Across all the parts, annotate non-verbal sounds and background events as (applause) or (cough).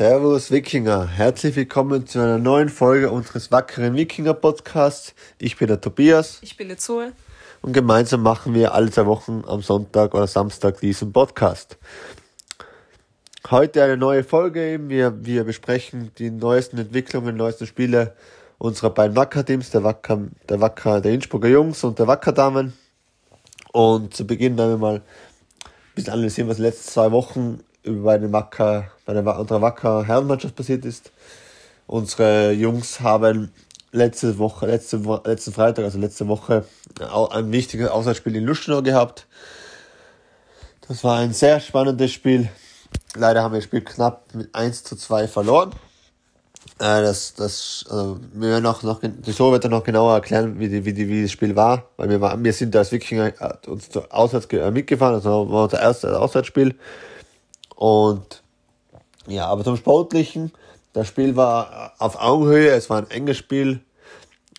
Servus Wikinger, herzlich willkommen zu einer neuen Folge unseres wackeren Wikinger Podcasts. Ich bin der Tobias. Ich bin der Zoe. Und gemeinsam machen wir alle zwei Wochen am Sonntag oder Samstag diesen Podcast. Heute eine neue Folge eben. Wir, wir besprechen die neuesten Entwicklungen, neuesten Spiele unserer beiden Wacker-Teams, der Wacker, der Wacker, der Innsbrucker Jungs und der Wacker-Damen. Und zu Beginn dann mal ein bisschen analysieren, was die letzten zwei Wochen über eine Wacker, bei der, unserer Wacker Herrenmannschaft passiert ist. Unsere Jungs haben letzte Woche, letzte, letzten Freitag, also letzte Woche, ein wichtiges Auswärtsspiel in Lustenau gehabt. Das war ein sehr spannendes Spiel. Leider haben wir das Spiel knapp mit 1 zu 2 verloren. Äh, das, das, also wir werden auch noch, die Show wird dann noch genauer erklären, wie, die, wie, die, wie das Spiel war, weil wir, waren, wir sind als Wikinger äh, uns auswärts mitgefahren, also war unser erstes Auswärtsspiel. Und ja, aber zum Sportlichen, das Spiel war auf Augenhöhe, es war ein enges Spiel.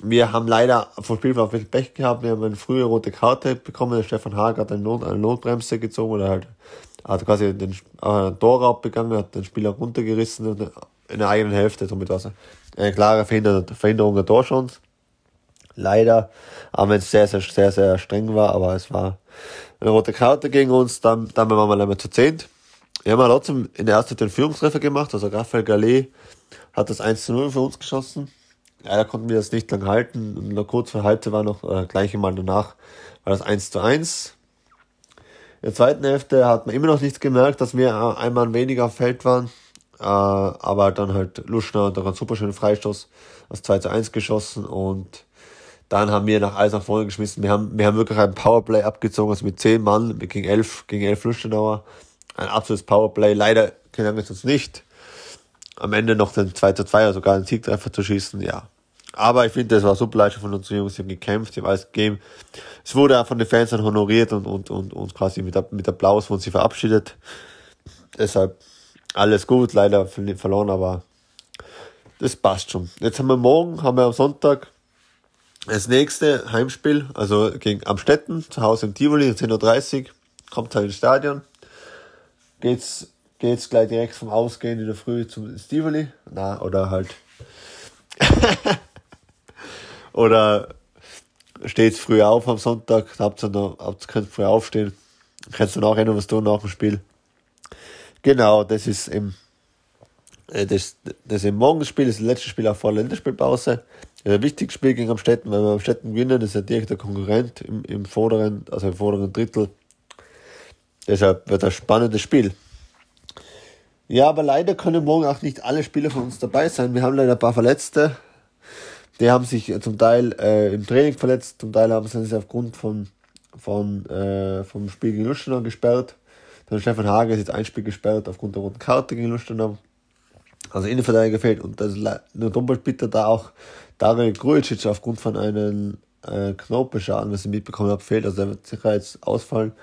Wir haben leider vom Spiel ein bisschen Pech gehabt. Wir haben eine frühe rote Karte bekommen. Der Stefan Hager hat eine, Not, eine Notbremse gezogen oder halt hat quasi den äh, Torraub begangen, hat den Spieler runtergerissen in der eigenen Hälfte. Somit war es eine klare Verhinderung der Torchance. Leider, auch wenn es sehr, sehr, sehr, sehr streng war, aber es war eine rote Karte gegen uns. Dann, dann waren wir einmal zu zehnt. Wir haben trotzdem in der ersten den Führungstreffer gemacht, also Raphael Gallet hat das 1 zu 0 für uns geschossen. Leider konnten wir das nicht lang halten. Und kurz vor Halbzeit war noch, äh, gleich mal danach, war das 1 zu 1. In der zweiten Hälfte hat man immer noch nichts gemerkt, dass wir einmal weniger auf Feld waren. Äh, aber dann halt Luschner und einen super schönen Freistoß aus 2 zu 1 geschossen und dann haben wir nach alles nach vorne geschmissen. Wir haben, wir haben wirklich ein Powerplay abgezogen, also mit 10 Mann gegen 11, gegen 11 Luschenauer ein absolutes Powerplay. Leider gelang es uns nicht. Am Ende noch den 2 zu 2, also sogar einen Sieg einfach zu schießen, ja. Aber ich finde, das war super Leistung von unseren Jungs, die haben gekämpft, die haben alles gegeben. Es wurde auch von den Fans dann honoriert und, und, und, und quasi mit, mit Applaus wurden sie verabschiedet. Deshalb alles gut, leider verloren, aber das passt schon. Jetzt haben wir morgen, haben wir am Sonntag das nächste Heimspiel, also gegen Amstetten, zu Hause im Tivoli, 10.30 Uhr, kommt halt ins Stadion geht's, geht's gleich direkt vom Ausgehen in der Früh zum Stivoli. Na, oder halt. (laughs) oder steht früh auf am Sonntag, habt ihr noch, habt, könnt früh aufstehen. Kannst du nachher noch was tun nach dem Spiel. Genau, das ist im, äh, das, das im Morgenspiel, das, ist letzte Spiel auch vor der Länderspielpause. Das ein wichtiges Spiel gegen Amstetten, weil wir Amstetten gewinnen, das ist ja direkt der Konkurrent im, im vorderen, also im vorderen Drittel Deshalb wird das spannendes Spiel. Ja, aber leider können morgen auch nicht alle Spieler von uns dabei sein. Wir haben leider ein paar Verletzte. Die haben sich zum Teil äh, im Training verletzt, zum Teil haben sie sich aufgrund von, von, äh, vom Spiel gegen Lustenau gesperrt. Dann Stefan Hage ist jetzt ein Spiel gesperrt aufgrund der roten Karte gegen Lustenau. Also Innenverteidiger fehlt und das ist nur doppelt bitter, da auch Dario Grujic aufgrund von einem äh, Knorpelschaden, was ich mitbekommen habe, fehlt. Also der wird sicher jetzt ausfallen.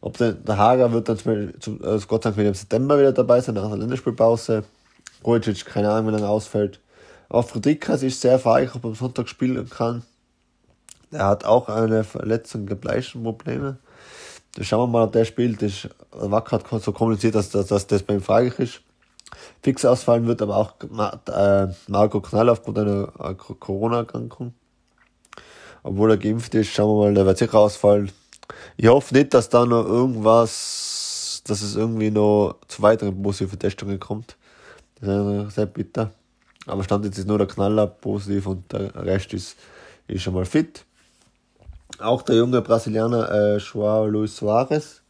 Ob der, der Hager wird dann zum, also Gott sei Dank wieder im September wieder dabei sein, nach der Länderspielpause. Rojcic, keine Ahnung, wenn er ausfällt. Auch Friedrichs ist sehr fraglich, ob er am Sonntag spielen kann. Er hat auch eine Verletzung der Bleichenprobleme. Da schauen wir mal, ob der spielt. Das Wacker hat so kommuniziert, dass, dass, dass das bei ihm fraglich ist. Fix ausfallen wird aber auch äh, Marco Knall aufgrund einer äh, Corona-Erkrankung. Obwohl er geimpft ist, schauen wir mal, der wird sicher ausfallen. Ich hoffe nicht, dass da noch irgendwas, dass es irgendwie noch zu weiteren positiven Testungen kommt. Das ist sehr bitter. Aber Stand jetzt ist nur der Knaller positiv und der Rest ist, ist schon mal fit. Auch der junge Brasilianer äh, Joao Luis Soares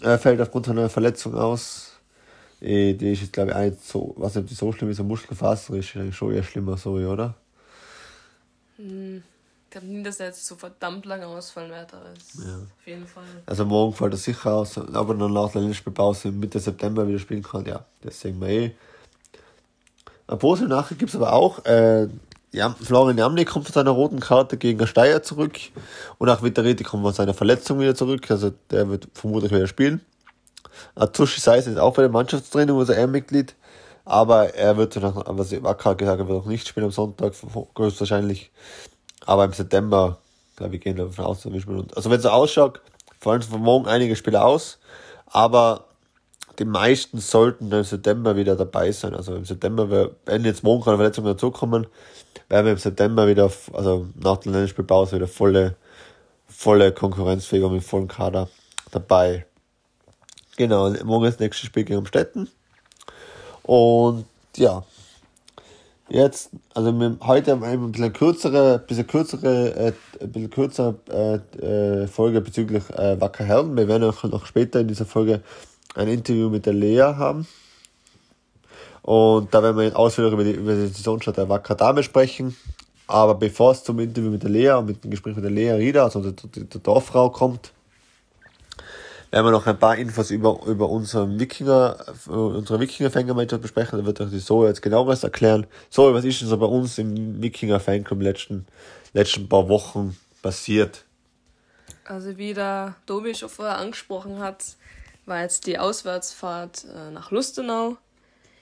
äh, fällt aufgrund seiner Verletzung aus. Äh, die ist jetzt, glaube ich, auch so, was nicht so schlimm ist, ein Muskelfaser ist schon eher schlimmer, so, oder? Mm glaube nicht, dass er jetzt so verdammt lange ausfallen wird, aber ja. auf jeden Fall. Also morgen fällt er sicher aus, aber dann nach der Länderspielpause Mitte September wieder spielen kann, ja, das sehen wir eh. Eine positive Nachricht gibt es aber auch. Äh, ja, Florian Jamnik kommt von seiner roten Karte gegen Steyr zurück und auch Vittoriti kommt von seiner Verletzung wieder zurück, also der wird vermutlich wieder spielen. Atsushi Seis ist auch bei der Mannschaftstraining, also er Mitglied, aber er wird was Wacker gesagt er wird auch nicht spielen am Sonntag, höchstwahrscheinlich. Aber im September, glaube ich, gehen wir davon aus, dass wir spielen. Also wenn es so ausschaut, fallen von morgen einige Spieler aus. Aber die meisten sollten im September wieder dabei sein. Also im September, wenn jetzt morgen keine Verletzungen dazukommen, werden wir im September wieder, also nach der Länderspielpause wieder volle, volle konkurrenzfähig mit vollem Kader dabei. Genau, morgen ist das nächste Spiel gegen Amstetten. Und ja, jetzt, also wir, heute haben wir ein bisschen kürzere, bisschen kürzere, äh, bisschen kürzere äh, äh, Folge bezüglich äh, Wacker Herren. Wir werden auch noch später in dieser Folge ein Interview mit der Lea haben. Und da werden wir ausführlich über die, über die Saisonstart der Wacker Dame sprechen. Aber bevor es zum Interview mit der Lea und mit dem Gespräch mit der Lea Rieder, also der, der Dorffrau kommt, werden wir noch ein paar Infos über, über unseren Wikinger, unsere Wikinger-Fangemeinschaft besprechen. Da wird euch die Zoe jetzt genaueres erklären. Zoe, was ist denn so bei uns im Wikinger-Fanclub letzten, letzten paar Wochen passiert? Also wie der Domi schon vorher angesprochen hat, war jetzt die Auswärtsfahrt äh, nach Lustenau.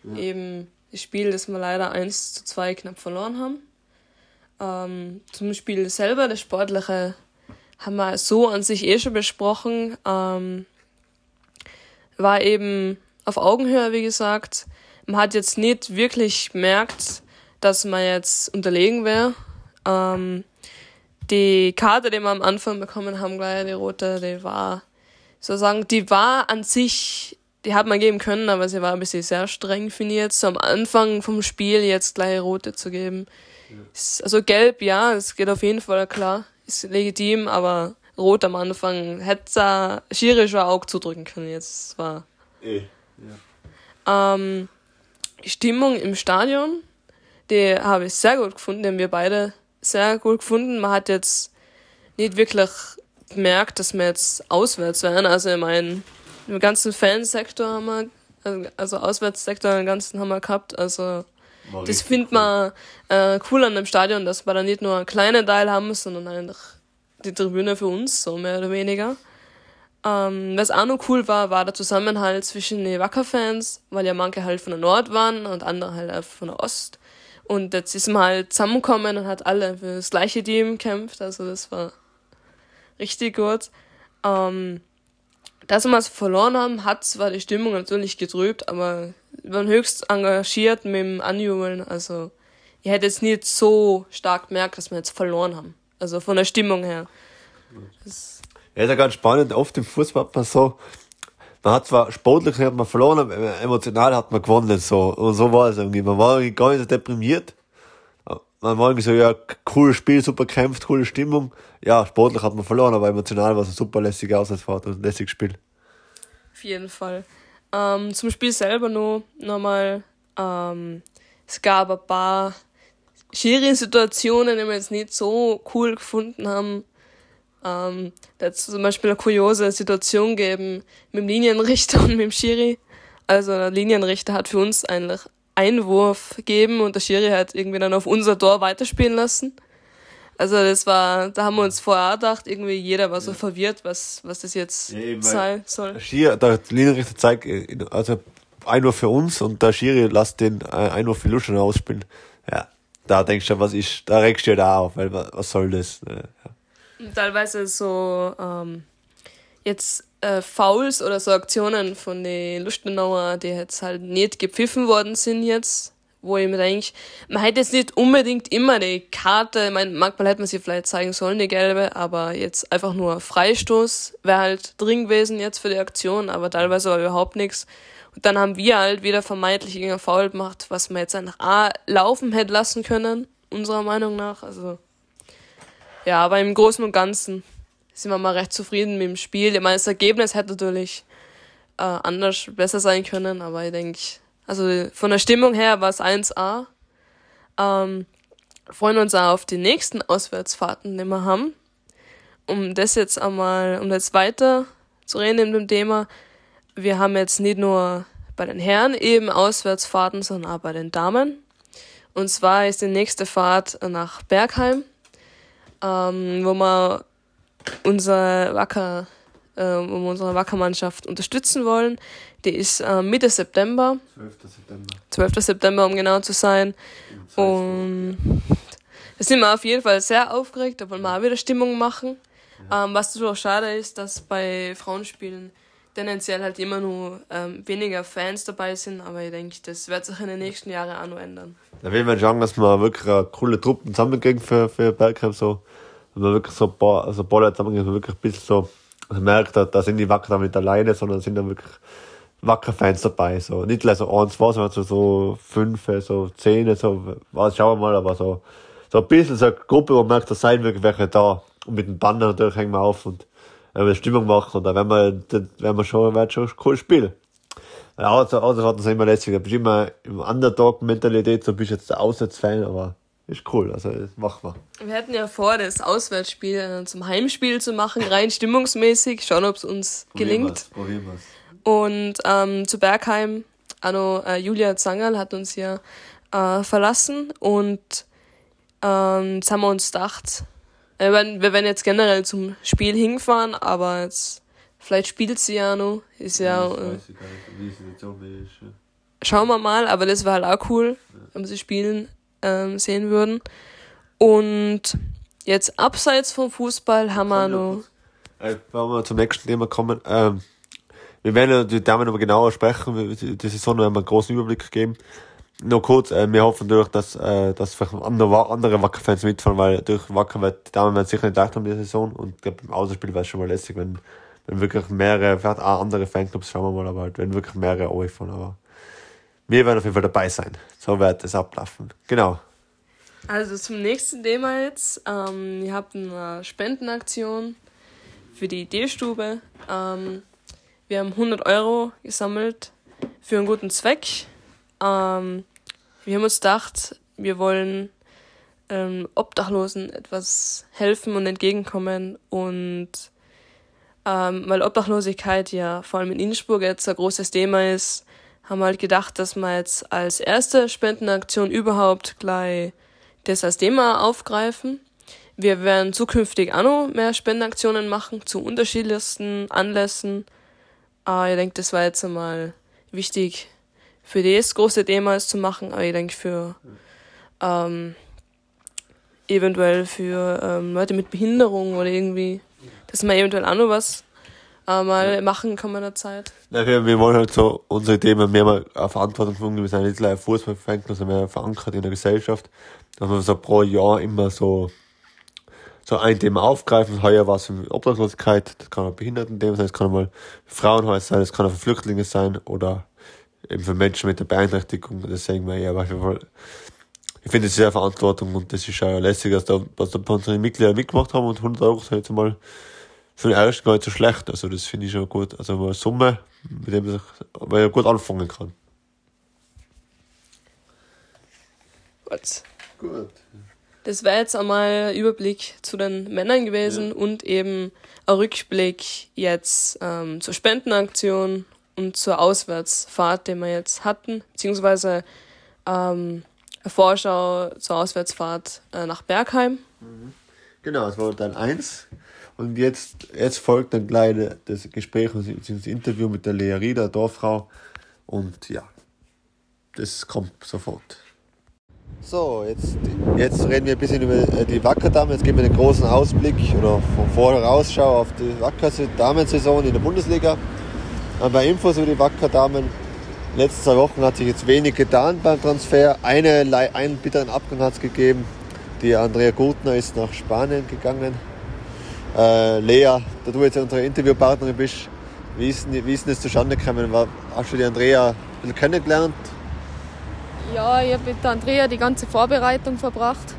Ja. Eben das Spiel, das wir leider 1 zu 2 knapp verloren haben. Ähm, zum Spiel selber, das Sportliche, haben wir so an sich eh schon besprochen. Ähm, war eben auf Augenhöhe, wie gesagt. Man hat jetzt nicht wirklich gemerkt, dass man jetzt unterlegen wäre. Ähm, die Karte, die wir am Anfang bekommen haben, gleich die rote, die war sozusagen, die war an sich, die hat man geben können, aber sie war ein bisschen sehr streng, finde ich jetzt, so am Anfang vom Spiel jetzt gleich rote zu geben. Also gelb, ja, es geht auf jeden Fall klar, ist legitim, aber rot am Anfang hätte Schiri schon auch zudrücken können jetzt. war. Eh, ja. Ähm, die Stimmung im Stadion, die habe ich sehr gut gefunden, die haben wir beide sehr gut gefunden. Man hat jetzt nicht wirklich gemerkt, dass wir jetzt auswärts wären. Also ich meine, im ganzen Fansektor haben wir, also, also Auswärtssektor im ganzen haben wir gehabt. Also das findet man äh, cool an dem Stadion, dass wir da nicht nur einen kleinen Teil haben, sondern eigentlich die Tribüne für uns, so mehr oder weniger. Ähm, was auch noch cool war, war der Zusammenhalt zwischen den Wacker-Fans, weil ja manche halt von der Nord waren und andere halt von der Ost. Und jetzt ist man halt zusammengekommen und hat alle für das gleiche Team gekämpft. Also das war richtig gut. Ähm, dass wir es verloren haben, hat zwar die Stimmung natürlich getrübt, aber waren höchst engagiert mit dem Anjubeln. Also ich hätte jetzt nicht so stark gemerkt, dass wir jetzt verloren haben. Also von der Stimmung her. Das ja, ist ja ganz spannend. Oft im Fußball hat man so, man hat zwar sportlich hat man verloren, aber emotional hat man gewonnen. So. Und so war es irgendwie. Man war irgendwie gar nicht so deprimiert, man war irgendwie so, ja, cooles Spiel, super kämpft, coole Stimmung. Ja, sportlich hat man verloren, aber emotional war es ein super lässiger Auswärtsfahrt und ein lässiges Spiel. Auf jeden Fall. Ähm, zum Spiel selber noch, nochmal, ähm, es gab ein paar Schiri-Situationen, die wir jetzt nicht so cool gefunden haben. Ähm, da hat es zum Beispiel eine kuriose Situation gegeben mit dem Linienrichter (laughs) und mit dem Schiri. Also der Linienrichter hat für uns eigentlich Einwurf geben und der Schiri hat irgendwie dann auf unser Tor weiterspielen lassen. Also das war, da haben wir uns vorher gedacht, irgendwie jeder war so ja. verwirrt, was, was das jetzt ja, sein soll. Der Schiri, der Linienrichter zeigt, also Einwurf für uns und der Schiri lässt den äh, Einwurf für Luschen ausspielen. Ja, da denkst du, was ist, da regst du ja da auf, weil was soll das? Ja. Teilweise so, ähm, jetzt äh, Fouls oder so Aktionen von den Lustenauer, die jetzt halt nicht gepfiffen worden sind jetzt, wo ich mir denke, man hätte jetzt nicht unbedingt immer die Karte, ich meine, manchmal hätte man sie vielleicht zeigen sollen, die gelbe, aber jetzt einfach nur Freistoß wäre halt drin gewesen jetzt für die Aktion, aber teilweise war überhaupt nichts. Und dann haben wir halt wieder vermeintlich irgendein Foul gemacht, was man jetzt einfach A, laufen hätte lassen können, unserer Meinung nach, also, ja, aber im Großen und Ganzen sind wir mal recht zufrieden mit dem Spiel. Ich meine, das Ergebnis hätte natürlich äh, anders, besser sein können, aber ich denke, also von der Stimmung her war es 1A. Ähm, freuen uns auch auf die nächsten Auswärtsfahrten, die wir haben. Um das jetzt einmal, um jetzt weiter zu reden in dem Thema, wir haben jetzt nicht nur bei den Herren eben Auswärtsfahrten, sondern auch bei den Damen. Und zwar ist die nächste Fahrt nach Bergheim, ähm, wo wir unser Wacker, äh, um unsere Wackermannschaft unterstützen wollen. Die ist äh, Mitte September. 12. September. 12. September, um genau zu sein. Und da sind wir auf jeden Fall sehr aufgeregt, da wollen wir auch wieder Stimmung machen. Ja. Ähm, was so schade ist, dass bei Frauenspielen tendenziell halt immer nur ähm, weniger Fans dabei sind, aber ich denke, das wird sich in den nächsten Jahren auch noch ändern. Da will man schauen, dass wir wirklich eine coole Truppen zusammenkriegen für, für Bergheim, so. Wenn man wirklich so ein paar, also ein paar Leute zusammenkriegen, wirklich ein bisschen so, man merkt, da, da sind die Wacker nicht alleine, sondern sind da wirklich wacker Fans dabei, so. Nicht gleich so eins, zwei, sondern so, so fünf, so zehn, so, was, schauen wir mal, aber so, so ein bisschen so eine Gruppe, wo man merkt, da seien wirklich welche da. Und mit dem Banner natürlich hängen wir auf und wenn wir Stimmung machen und da werden wir, dann werden wir schon, wird schon cool spielen. Ja, also, also hat uns immer lässig. Du bist immer im Underdog-Mentalität, so bist jetzt der Auswärtsfan, aber ist cool, also das machen wir. Wir hatten ja vor, das Auswärtsspiel äh, zum Heimspiel zu machen, rein stimmungsmäßig, schauen, ob es uns gelingt. Probieren wir's. Und ähm, zu Bergheim, also äh, Julia Zangerl hat uns ja äh, verlassen und ähm, jetzt haben wir uns gedacht, wir werden, wir werden jetzt generell zum Spiel hinfahren, aber jetzt, vielleicht spielt sie ja noch. Ist ja. ja äh, schauen wir mal, aber das wäre halt auch cool, ja. wenn wir sie spielen ähm, sehen würden. Und jetzt abseits vom Fußball haben wir noch. Äh, wenn wir zum nächsten Thema kommen, ähm, wir werden die Damen aber genauer sprechen, die Saison werden wir einen großen Überblick geben. Noch kurz, äh, wir hoffen natürlich, dass, äh, dass vielleicht andere, andere Wacker-Fans mitfahren, weil durch Wacker wird die Damen werden sicher nicht leicht haben die Saison. Und ich glaube, im Außenspiel wäre es schon mal lässig, wenn, wenn wirklich mehrere, vielleicht auch andere Fanclubs, schauen wir mal, aber halt, wenn wirklich mehrere fahren, aber wir werden auf jeden Fall dabei sein. So wird es ablaufen. Genau. Also zum nächsten Thema jetzt. Ähm, ihr habt eine Spendenaktion für die Ideenstube. Ähm, wir haben 100 Euro gesammelt für einen guten Zweck. Ähm, wir haben uns gedacht, wir wollen ähm, Obdachlosen etwas helfen und entgegenkommen und ähm, weil Obdachlosigkeit ja vor allem in Innsbruck jetzt ein großes Thema ist, haben halt gedacht, dass wir jetzt als erste Spendenaktion überhaupt gleich das als Thema aufgreifen. Wir werden zukünftig auch noch mehr Spendenaktionen machen zu unterschiedlichsten Anlässen. Aber ich denke, das war jetzt einmal wichtig, für das große Thema ist zu machen, aber ich denke für ähm, eventuell für ähm, Leute mit Behinderung oder irgendwie, dass man eventuell auch noch was äh, mal ja. machen kann in der Zeit. Ja, wir, wir wollen halt so unsere Themen mehr mal eine Verantwortung von wir sind nicht gleich Fußballfan, sondern mehr verankert in der Gesellschaft, dass wir so pro Jahr immer so so ein Thema aufgreifen. Heuer war es für Obdachlosigkeit, das kann auch Behindertenthema sein, das kann auch mal Frauenhaus sein, das kann auch für Flüchtlinge sein. Oder eben für Menschen mit der Beeinträchtigung. Deswegen wir ja, ich finde es sehr Verantwortung. Und das ist auch lässig, dass da, dass da unsere Mitglieder mitgemacht haben. Und 100 Euro sind jetzt mal für den ersten gar nicht so schlecht. Also das finde ich schon gut. Also eine Summe, mit dem man gut anfangen kann. Gut. Gut. Das wäre jetzt einmal ein Überblick zu den Männern gewesen ja. und eben ein Rückblick jetzt ähm, zur Spendenaktion und zur Auswärtsfahrt, die wir jetzt hatten, beziehungsweise ähm, eine Vorschau zur Auswärtsfahrt äh, nach Bergheim. Mhm. Genau, es war dann eins. Und jetzt, jetzt folgt dann gleich das Gespräch, das Interview mit der Lea Rieder, Dorffrau. Und ja, das kommt sofort. So, jetzt, jetzt reden wir ein bisschen über äh, die Wackerdame. Jetzt geben wir einen großen Ausblick oder von Vorausschau auf die Wacker-Damensaison in der Bundesliga. Ein paar Infos über die Wacker-Damen. Letzte zwei Wochen hat sich jetzt wenig getan beim Transfer. Eine, einen bitteren Abgang hat es gegeben. Die Andrea Gutner ist nach Spanien gegangen. Äh, Lea, da du jetzt unsere Interviewpartnerin bist, wie ist, wie ist denn das zustande gekommen? Hast du die Andrea ein bisschen kennengelernt? Ja, ich habe mit der Andrea die ganze Vorbereitung verbracht.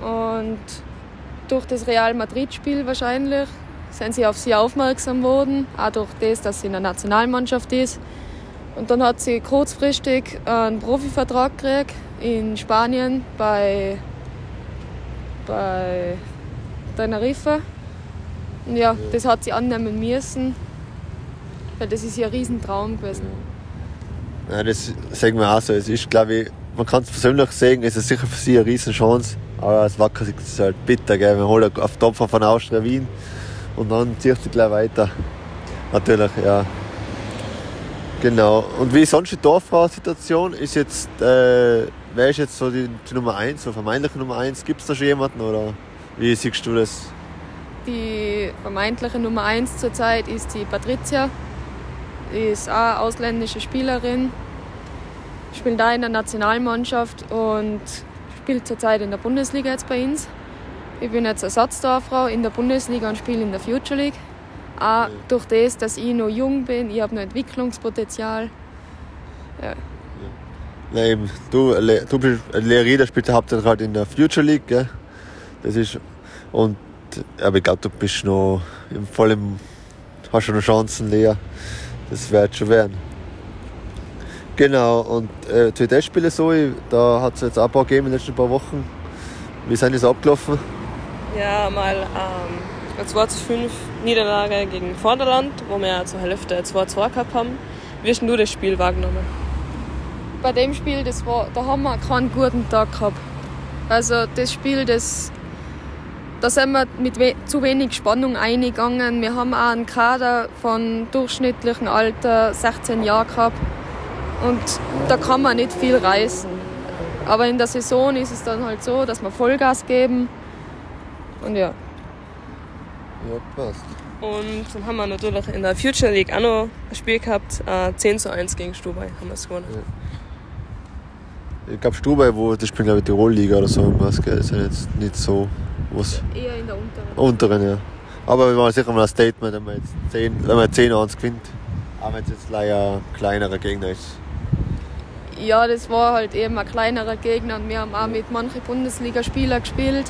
Und durch das Real Madrid-Spiel wahrscheinlich sind sie auf sie aufmerksam geworden, auch durch das, dass sie in der Nationalmannschaft ist. Und dann hat sie kurzfristig einen Profivertrag gekriegt in Spanien bei, bei Tenerife. Ja, das hat sie annehmen müssen, weil das ist ihr Riesentraum gewesen. Ja, das sagen wir auch so. Es ist, glaube ich, man kann es persönlich sagen, es ist sicher für sie eine Riesenchance. Aber als Wacker ist es halt bitter, gell? Wir holen auf Topfer von Austria Wien und dann zieht sie gleich weiter. Natürlich, ja. Genau. Und wie sonst die Dorffrau-Situation? Ist jetzt, äh, wer ist jetzt so die, die Nummer 1, so vermeintliche Nummer 1? Gibt es da schon jemanden oder wie siehst du das? Die vermeintliche Nummer 1 zurzeit ist die Patricia. ist auch ausländische Spielerin, spielt da in der Nationalmannschaft und spielt zurzeit in der Bundesliga jetzt bei uns. Ich bin jetzt Ersatztorfrau in der Bundesliga und spiele in der Future League. Auch durch das, dass ich noch jung bin, ich habe noch Entwicklungspotenzial. Ja. Na eben, du, du bist Lehrer, spielt hauptsächlich halt in der Future League, gell? Das ist, und, aber ich glaube, du bist noch im vollen, hast schon noch Chancen, Lea. Das wird schon werden. Genau, und äh, zu den Spielen so, da hat es jetzt auch ein paar gegeben in den letzten paar Wochen. Wie sind die so abgelaufen? Ja, mal ähm, eine 2 zu 5 Niederlage gegen Vorderland, wo wir zur Hälfte 2 zu 2 gehabt haben. Wie hast du das Spiel wahrgenommen? Bei dem Spiel, das war, da haben wir keinen guten Tag gehabt. Also das Spiel, das, da sind wir mit we zu wenig Spannung eingegangen. Wir haben auch einen Kader von durchschnittlichem Alter 16 Jahren gehabt. Und da kann man nicht viel reißen. Aber in der Saison ist es dann halt so, dass wir Vollgas geben. Und ja. Ja, passt. Und dann haben wir natürlich in der Future League auch noch ein Spiel gehabt. Äh, 10 zu 1 gegen Stubai haben wir es gewonnen. Ja. Ich glaube Stubai, wo das spielt glaube ich Tirol-Liga oder so irgendwas, gell? Das ist ja jetzt nicht so was. Eher in der unteren. Unteren, ja. Aber wir machen sicher mal ein Statement, wenn man jetzt 10, wenn man 10 1 gewinnt. Auch wenn es jetzt leider ein kleinerer Gegner ist. Ja, das war halt eben ein kleinerer Gegner und wir haben auch mit manchen Bundesligaspielern gespielt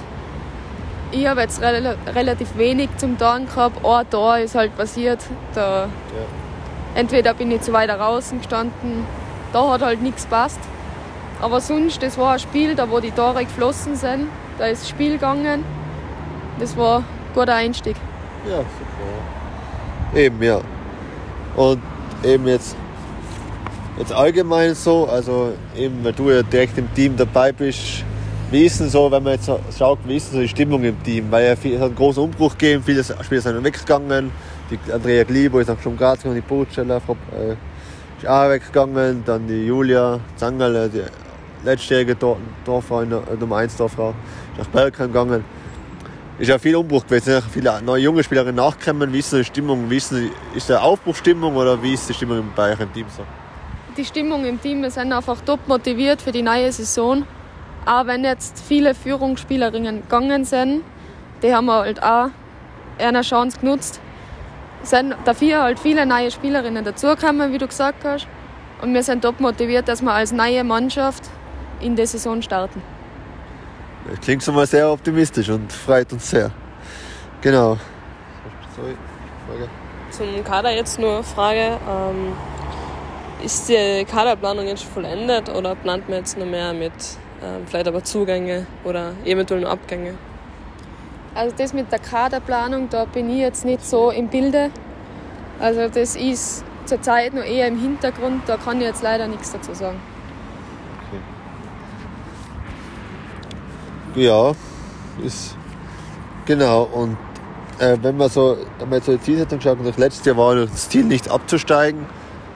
ich habe jetzt re relativ wenig zum Tun gehabt. Ein Tor ist halt passiert. Da ja. Entweder bin ich zu weit draußen gestanden, da hat halt nichts passt. Aber sonst, das war ein Spiel, da wo die Tore geflossen sind. Da ist das Spiel gegangen. Das war ein guter Einstieg. Ja, super. Eben, ja. Und eben jetzt, jetzt allgemein so, also eben, weil du ja direkt im Team dabei bist, wie ist denn so, wenn man jetzt schaut, wie ist denn so die Stimmung im Team? Weil es hat einen großen Umbruch gegeben, viele Spieler sind weggegangen. Die Andrea Glibo ist nach Schumgraz gegangen, die Burtscheller äh, ist auch weggegangen. Dann die Julia Zangerle, die letztjährige Dorffrau, Nummer 1 Dorffrau, nach Bergheim gegangen. Ist ja viel Umbruch gewesen, viele neue junge Spielerinnen nachgekommen. Wie ist die Stimmung? Wie ist, die, ist der Aufbruchstimmung oder wie ist die Stimmung bei euch im Team so? Die Stimmung im Team, wir sind einfach top motiviert für die neue Saison. Auch wenn jetzt viele Führungsspielerinnen gegangen sind, die haben halt auch eine Chance genutzt. Sind dafür halt viele neue Spielerinnen dazugekommen, wie du gesagt hast. Und wir sind top motiviert, dass wir als neue Mannschaft in der Saison starten. Das klingt schon mal sehr optimistisch und freut uns sehr. Genau. Sorry, Frage. Zum Kader jetzt nur eine Frage. Ähm, ist die Kaderplanung jetzt vollendet oder plant man jetzt noch mehr mit ähm, vielleicht aber Zugänge oder eventuell nur Abgänge. Also das mit der Kaderplanung, da bin ich jetzt nicht so im Bilde. Also das ist zurzeit noch eher im Hintergrund, da kann ich jetzt leider nichts dazu sagen. Ja, ist genau. Und äh, wenn man so, so die Zielsetzung schaut, letztes Jahr war das Ziel nicht abzusteigen.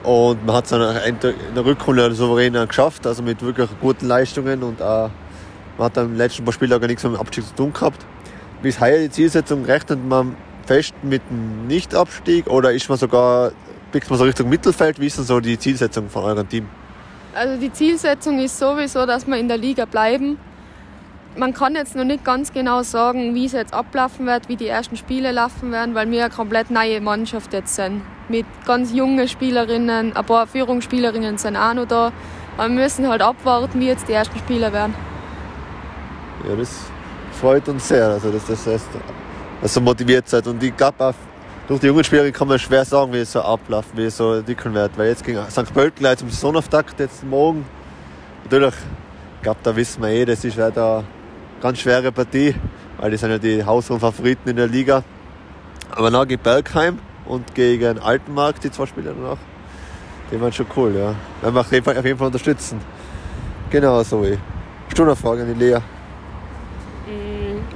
Und man hat es dann in der Rückrunde souverän geschafft, also mit wirklich guten Leistungen und auch, man hat dann im letzten paar Spieltagen nichts mit dem Abstieg zu tun gehabt. Bis heuer die Zielsetzung rechnet man fest mit dem Nichtabstieg oder ist man sogar, blickt man so Richtung Mittelfeld? Wie ist denn so die Zielsetzung von eurem Team? Also die Zielsetzung ist sowieso, dass wir in der Liga bleiben. Man kann jetzt noch nicht ganz genau sagen, wie es jetzt ablaufen wird, wie die ersten Spiele laufen werden, weil wir eine komplett neue Mannschaft jetzt sind mit ganz jungen Spielerinnen, ein paar Führungsspielerinnen sind auch noch da. Aber wir müssen halt abwarten, wie jetzt die ersten Spiele werden. Ja, das freut uns sehr, also dass das heißt, dass so motiviert seid. Und ich glaube durch die jungen Spieler kann man schwer sagen, wie es so abläuft, wie es so entwickeln wird. Weil jetzt gegen St. Pölten gleich zum Saisonauftakt, jetzt morgen, natürlich, ich glaube, da wissen wir eh, das ist wieder eine ganz schwere Partie, weil die sind ja die Haushohen-Favoriten in der Liga. Aber dann geht Bergheim und gegen Altenmarkt, die zwei Spiele danach. Die waren schon cool, ja. Werden wir auf jeden Fall, auf jeden Fall unterstützen. Genau, so. Hast du noch eine Frage an die Lea?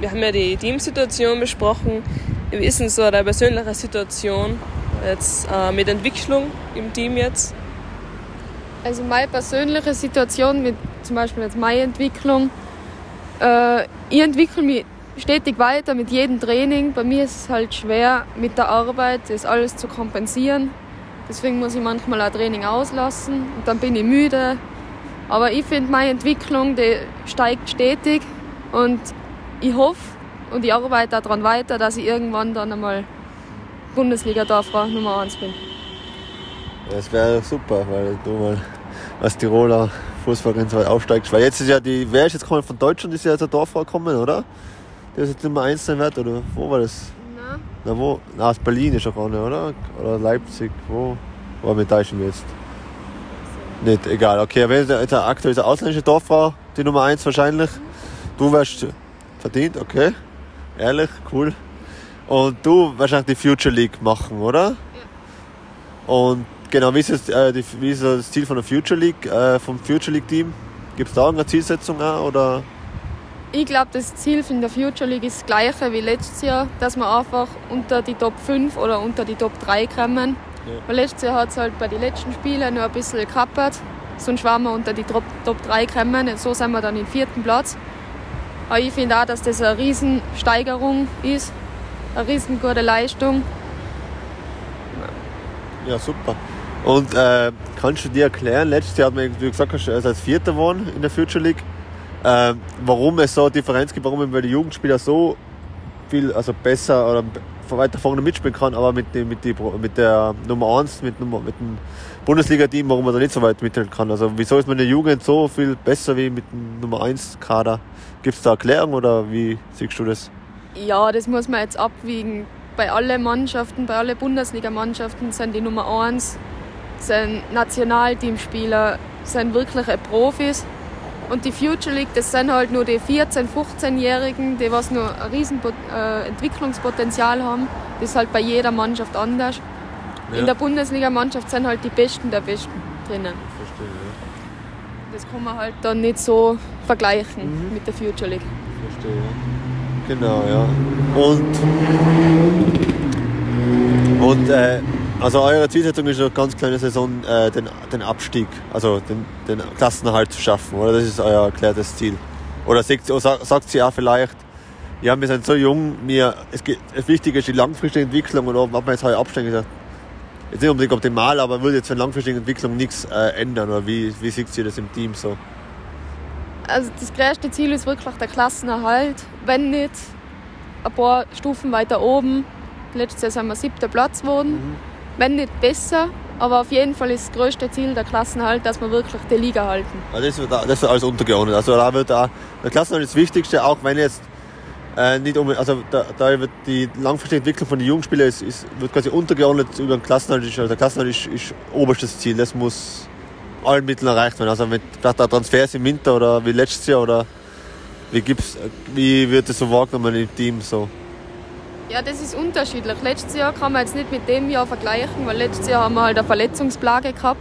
Wir haben ja die Teamsituation besprochen. Wie ist denn so eine persönliche Situation jetzt äh, mit Entwicklung im Team jetzt? Also meine persönliche Situation mit zum Beispiel jetzt meine Entwicklung. Äh, ich entwickle mich stetig weiter mit jedem Training. Bei mir ist es halt schwer, mit der Arbeit das alles zu kompensieren. Deswegen muss ich manchmal ein Training auslassen und dann bin ich müde. Aber ich finde, meine Entwicklung die steigt stetig und ich hoffe und ich arbeite daran weiter, dass ich irgendwann dann einmal Bundesliga-Dorfrau Nummer 1 bin. Das wäre super, weil du mal als Tiroler Fußballerin so weit aufsteigst. Weil jetzt ist ja die, wer ist jetzt gekommen von Deutschland, ist ja jetzt der Dorfrau gekommen, oder? Der ist jetzt Nummer 1 sein wird, oder wo war das? Na, Na, wo? Na, aus Berlin ist er gekommen, oder? Oder Leipzig, wo? Wo mit wir jetzt? Nicht, egal. Okay, aber jetzt, jetzt aktuell ist eine ausländische Dorffrau, die Nummer 1 wahrscheinlich. Du wärst verdient, okay. Ehrlich, cool. Und du wahrscheinlich die Future League machen, oder? Ja. Und genau, wie ist, das, äh, die, wie ist das Ziel von der Future League, äh, vom Future League Team? Gibt es da eine Zielsetzung auch, oder? ich glaube, das Ziel von der Future League ist das gleiche wie letztes Jahr, dass wir einfach unter die Top 5 oder unter die Top 3 kommen. Ja. Weil letztes Jahr hat es halt bei den letzten Spielen nur ein bisschen gekappert. Sonst waren wir unter die Top, Top 3 gekommen. So sind wir dann im vierten Platz. Aber ich finde auch, dass das eine Riesensteigerung ist. Eine riesengute Leistung. Ja, super. Und äh, kannst du dir erklären, letztes Jahr hat man, wie gesagt hast, als Vierter geworden in der Future League, äh, warum es so eine Differenz gibt, warum man bei den Jugendspielern so viel also besser oder weiter vorne mitspielen kann, aber mit, mit, die, mit der Nummer 1, mit, mit dem Bundesliga-Team, warum man da nicht so weit mithalten kann. Also wieso ist man in der Jugend so viel besser wie mit dem Nummer 1-Kader? Gibt es da Erklärung oder wie siehst du das? Ja, das muss man jetzt abwiegen. Bei allen Mannschaften, bei allen Bundesligamannschaften sind die Nummer 1, sind Nationalteamspieler, sind wirkliche Profis. Und die Future League, das sind halt nur die 14-, 15-Jährigen, die was nur ein riesen äh, Entwicklungspotenzial haben. Das ist halt bei jeder Mannschaft anders. Ja. In der Bundesligamannschaft sind halt die Besten der Besten drinnen. Verstehe, Das kann man halt dann nicht so vergleichen mit der Future League. Verstehe. Genau, ja. Und, und äh, also eure Zielsetzung ist eine ganz kleine Saison, äh, den, den Abstieg, also den, den Klassenerhalt zu schaffen, oder? Das ist euer erklärtes Ziel. Oder sagt, oder sa- sagt sie auch vielleicht, ja, wir sind so jung, mir, es geht, das Wichtige ist die langfristige Entwicklung und ob man jetzt heute absteigen gesagt, jetzt nicht unbedingt optimal, aber würde jetzt für eine langfristige Entwicklung nichts äh, ändern, oder wie, wie sieht ihr das im Team so? Also das größte Ziel ist wirklich der Klassenerhalt. Wenn nicht ein paar Stufen weiter oben. Letztes Jahr sind wir siebter Platz geworden. Wenn nicht besser. Aber auf jeden Fall ist das größte Ziel der Klassenerhalt, dass wir wirklich die Liga halten. Also das wird, das wird alles untergeordnet. Also da wird da, der Klassenerhalt ist das Wichtigste, auch wenn jetzt äh, nicht um, also da, da wird die langfristige Entwicklung von den Jugendspielern ist, ist, wird quasi untergeordnet über den Klassenerhalt. Ist, also der Klassenerhalt ist, ist oberstes Ziel. Das muss allen Mitteln erreicht werden. Also mit vielleicht auch Transfers im Winter oder wie letztes Jahr oder wie gibt's, wie wird das so wahrgenommen im Team so? Ja, das ist unterschiedlich. Letztes Jahr kann man jetzt nicht mit dem Jahr vergleichen, weil letztes Jahr haben wir halt eine Verletzungsplage gehabt.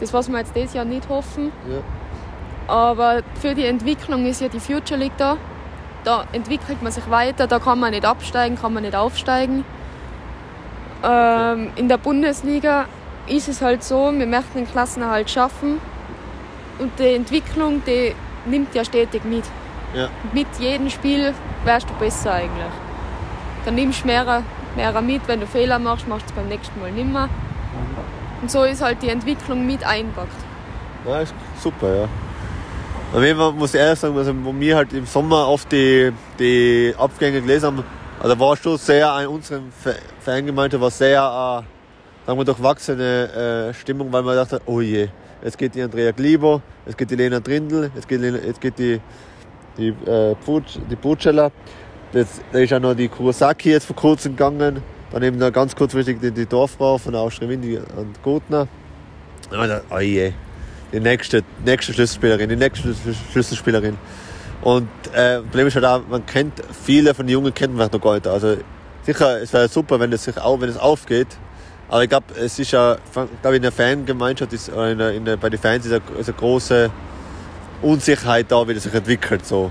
Das, was wir jetzt dieses Jahr nicht hoffen. Ja. Aber für die Entwicklung ist ja die Future League da. Da entwickelt man sich weiter, da kann man nicht absteigen, kann man nicht aufsteigen. Ähm, in der Bundesliga ist es halt so, wir möchten den Klassenerhalt schaffen und die Entwicklung, die nimmt ja stetig mit. Ja. Mit jedem Spiel wärst du besser eigentlich. Dann nimmst du mehr, mehr mit, wenn du Fehler machst, machst du es beim nächsten Mal nimmer. Und so ist halt die Entwicklung mit einpackt. Ja, ist super, ja. Auf jeden Fall muss ich ehrlich sagen, also wo wir halt im Sommer oft die, die Abgänge gelesen haben, also war schon sehr in unserem Fangemeinde war sehr, äh, sagen wir, durchwachsene äh, Stimmung, weil man dachte, oh je, jetzt geht die Andrea Glibo, jetzt geht die Lena Drindl, jetzt geht, Lena, jetzt geht die, die, äh, Putsch, die Butscheller, das, da ist auch noch die Kurosaki jetzt vor kurzem gegangen, dann eben noch ganz kurzfristig die, die Dorffrau von der Austria Wien, die und Gotner. Und man dachte, oh je, die nächste, nächste Schlüsselspielerin, die nächste Schlüssel- Schlüsselspielerin. Und äh, Problem ist halt auch, man kennt viele von den Jungen kennt man noch gar nicht. Also sicher, es wäre super, wenn es sich auch, wenn es aufgeht. Aber ich glaube, es ist ja, glaube in der Fangemeinschaft ist, in der, in der, bei den Fans ist eine, ist eine große Unsicherheit da, wie das sich entwickelt so.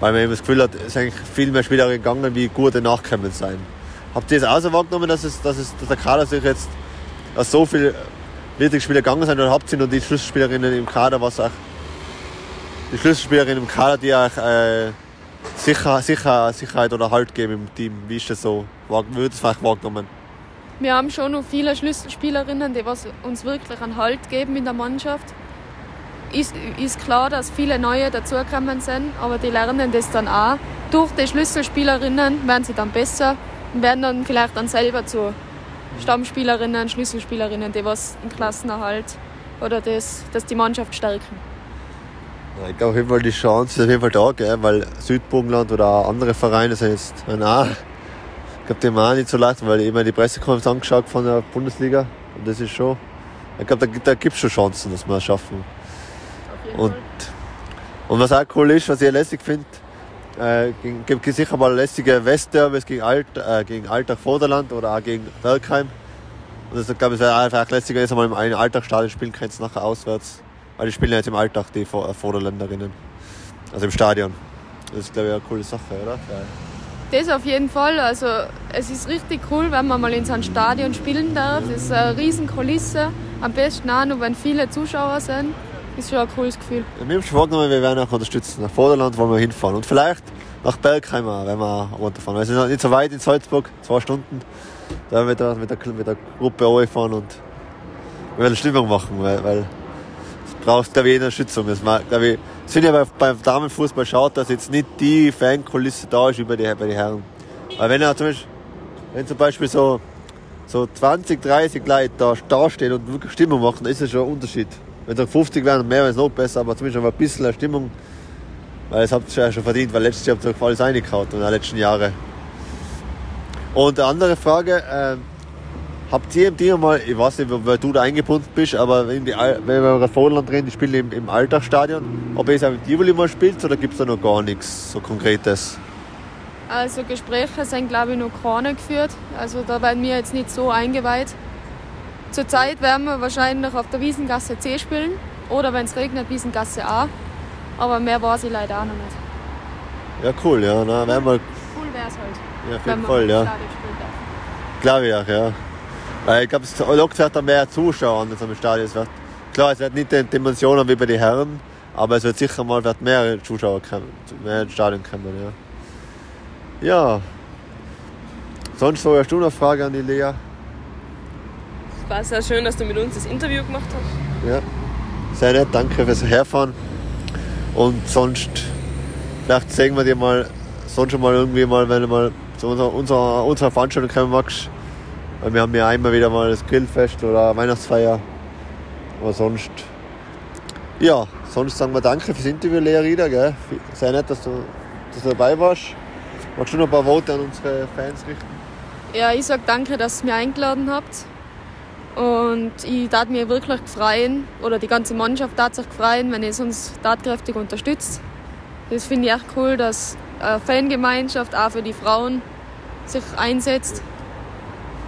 Weil man eben das Gefühl hat, es sind eigentlich viel mehr Spieler gegangen, wie gute Nachkommen sein. Habt ihr das auch so wahrgenommen, dass, es, dass, es, dass der Kader sich jetzt, dass so viele wichtige Spieler gegangen sind oder habt ihr noch die Schlüsselspielerinnen im Kader, was auch die Schlüsselspielerinnen im Kader, die auch äh, sicher, sicher, Sicherheit oder Halt geben im Team? Wie ist das so? Wird das vielleicht wahrgenommen? wir haben schon noch viele Schlüsselspielerinnen, die was uns wirklich einen Halt geben in der Mannschaft. Ist, ist klar, dass viele neue dazugekommen sind, aber die lernen das dann auch. Durch die Schlüsselspielerinnen werden sie dann besser und werden dann vielleicht dann selber zu Stammspielerinnen, Schlüsselspielerinnen, die was im Klassenerhalt oder das, das die Mannschaft stärken. Ja, ich glaube auf jeden Fall die Chance ist auf jeden Fall da, gell? weil Südburgenland oder auch andere Vereine sind jetzt, auch, ich glaube, haben auch nicht so leicht, weil ich immer die Pressekonferenz angeschaut von der Bundesliga und das ist schon, ich glaube, da, da gibt es schon Chancen, dass wir es schaffen. Und, und was auch cool ist, was ich lässig finde, äh, gibt sicher mal lässige Westderbys gegen, Alt, äh, gegen Alltag Vorderland oder auch gegen Bergheim. Und das, glaube ich, wäre einfach lässiger, ist einmal im Alltagsstadion spielen kannst, nachher auswärts. Weil die spielen ja jetzt im Alltag, die Vorderländerinnen. Also im Stadion. Das ist, glaube ich, eine coole Sache, oder? Das auf jeden Fall. Also es ist richtig cool, wenn man mal in so einem Stadion spielen darf. Das ist eine riesen Kulisse. Am besten auch noch, wenn viele Zuschauer sind ist schon ein cooles Gefühl. Ja, wir haben schon vorgenommen, wir werden auch unterstützen. Nach Vorderland wollen wir hinfahren. Und vielleicht nach Bergheim wenn wir runterfahren. Wir sind nicht so weit in Salzburg, zwei Stunden. Da werden wir mit, der, mit der Gruppe fahren und wir werden Stimmung machen, weil, weil es braucht, glaube ich, Unterstützung. Das, glaube ich, finde ich aber beim Damenfußball schaut, dass jetzt nicht die Fankulisse da ist bei den, bei den Herren. Weil wenn zum Beispiel, wenn zum Beispiel so, so 20, 30 Leute da, da stehen und wirklich Stimmung machen, dann ist das schon ein Unterschied. Wenn es 50 wären, mehr wäre es noch besser, aber zumindest ein bisschen Stimmung. Weil es habt ihr ja schon verdient, weil letztes Jahr habt ihr alles reingehauen in den letzten Jahren. Und eine andere Frage, äh, habt ihr im Team mal, ich weiß nicht, weil du da eingebunden bist, aber wenn, die, wenn wir über Vorland reden, die spielen im, im Alltagsstadion, ob ihr es auch im Tivoli mal spielt oder gibt es da noch gar nichts so Konkretes? Also Gespräche sind glaube ich noch keine geführt. Also da werden wir jetzt nicht so eingeweiht. Zurzeit werden wir wahrscheinlich auf der Wiesengasse C spielen oder wenn es regnet, Wiesengasse A. Aber mehr weiß ich leider auch noch nicht. Ja, cool, ja. Na, werden wir cool wäre es halt. Ja, auf jeden Fall, ja. Glaube ich auch, ja. Weil ich glaube, es lockt halt mehr Zuschauer an, so einem Stadion wird. Klar, es wird nicht die Dimensionen wie bei den Herren, aber es wird sicher mal wird mehr Zuschauer kommen, mehr ins Stadion kommen, ja. Ja. Sonst so hast du noch eine Frage an die Lea? War sehr schön, dass du mit uns das Interview gemacht hast. Ja, sehr nett, danke fürs Herfahren. Und sonst, vielleicht zeigen wir dir mal, sonst schon mal irgendwie mal, wenn du mal zu unserer, unserer, unserer Veranstaltung kommen magst. Weil wir haben ja einmal wieder mal das Grillfest oder Weihnachtsfeier. Aber sonst, ja, sonst sagen wir danke fürs Interview, Lea Rieder. Gell? Sehr nett, dass du, dass du dabei warst. Magst du noch ein paar Worte an unsere Fans richten? Ja, ich sage danke, dass ihr mich eingeladen habt. Und ich darf mir wirklich freuen, oder die ganze Mannschaft darf sich freuen, wenn es uns tatkräftig unterstützt. Das finde ich echt cool, dass eine Fangemeinschaft auch für die Frauen sich einsetzt.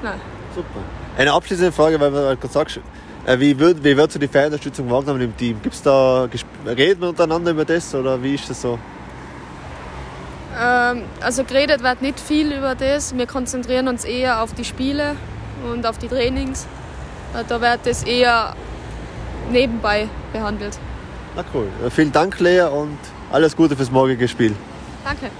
Nein. Super. Eine abschließende Frage, weil du gerade sagst, äh, wie wird, wie wird so die Fanunterstützung wahrgenommen im Team? Gibt's da, reden wir untereinander über das oder wie ist das so? Ähm, also geredet wird nicht viel über das. Wir konzentrieren uns eher auf die Spiele und auf die Trainings. Äh, da wird es eher nebenbei behandelt. Na cool. Vielen Dank, Lea, und alles Gute fürs morgige Spiel. Danke.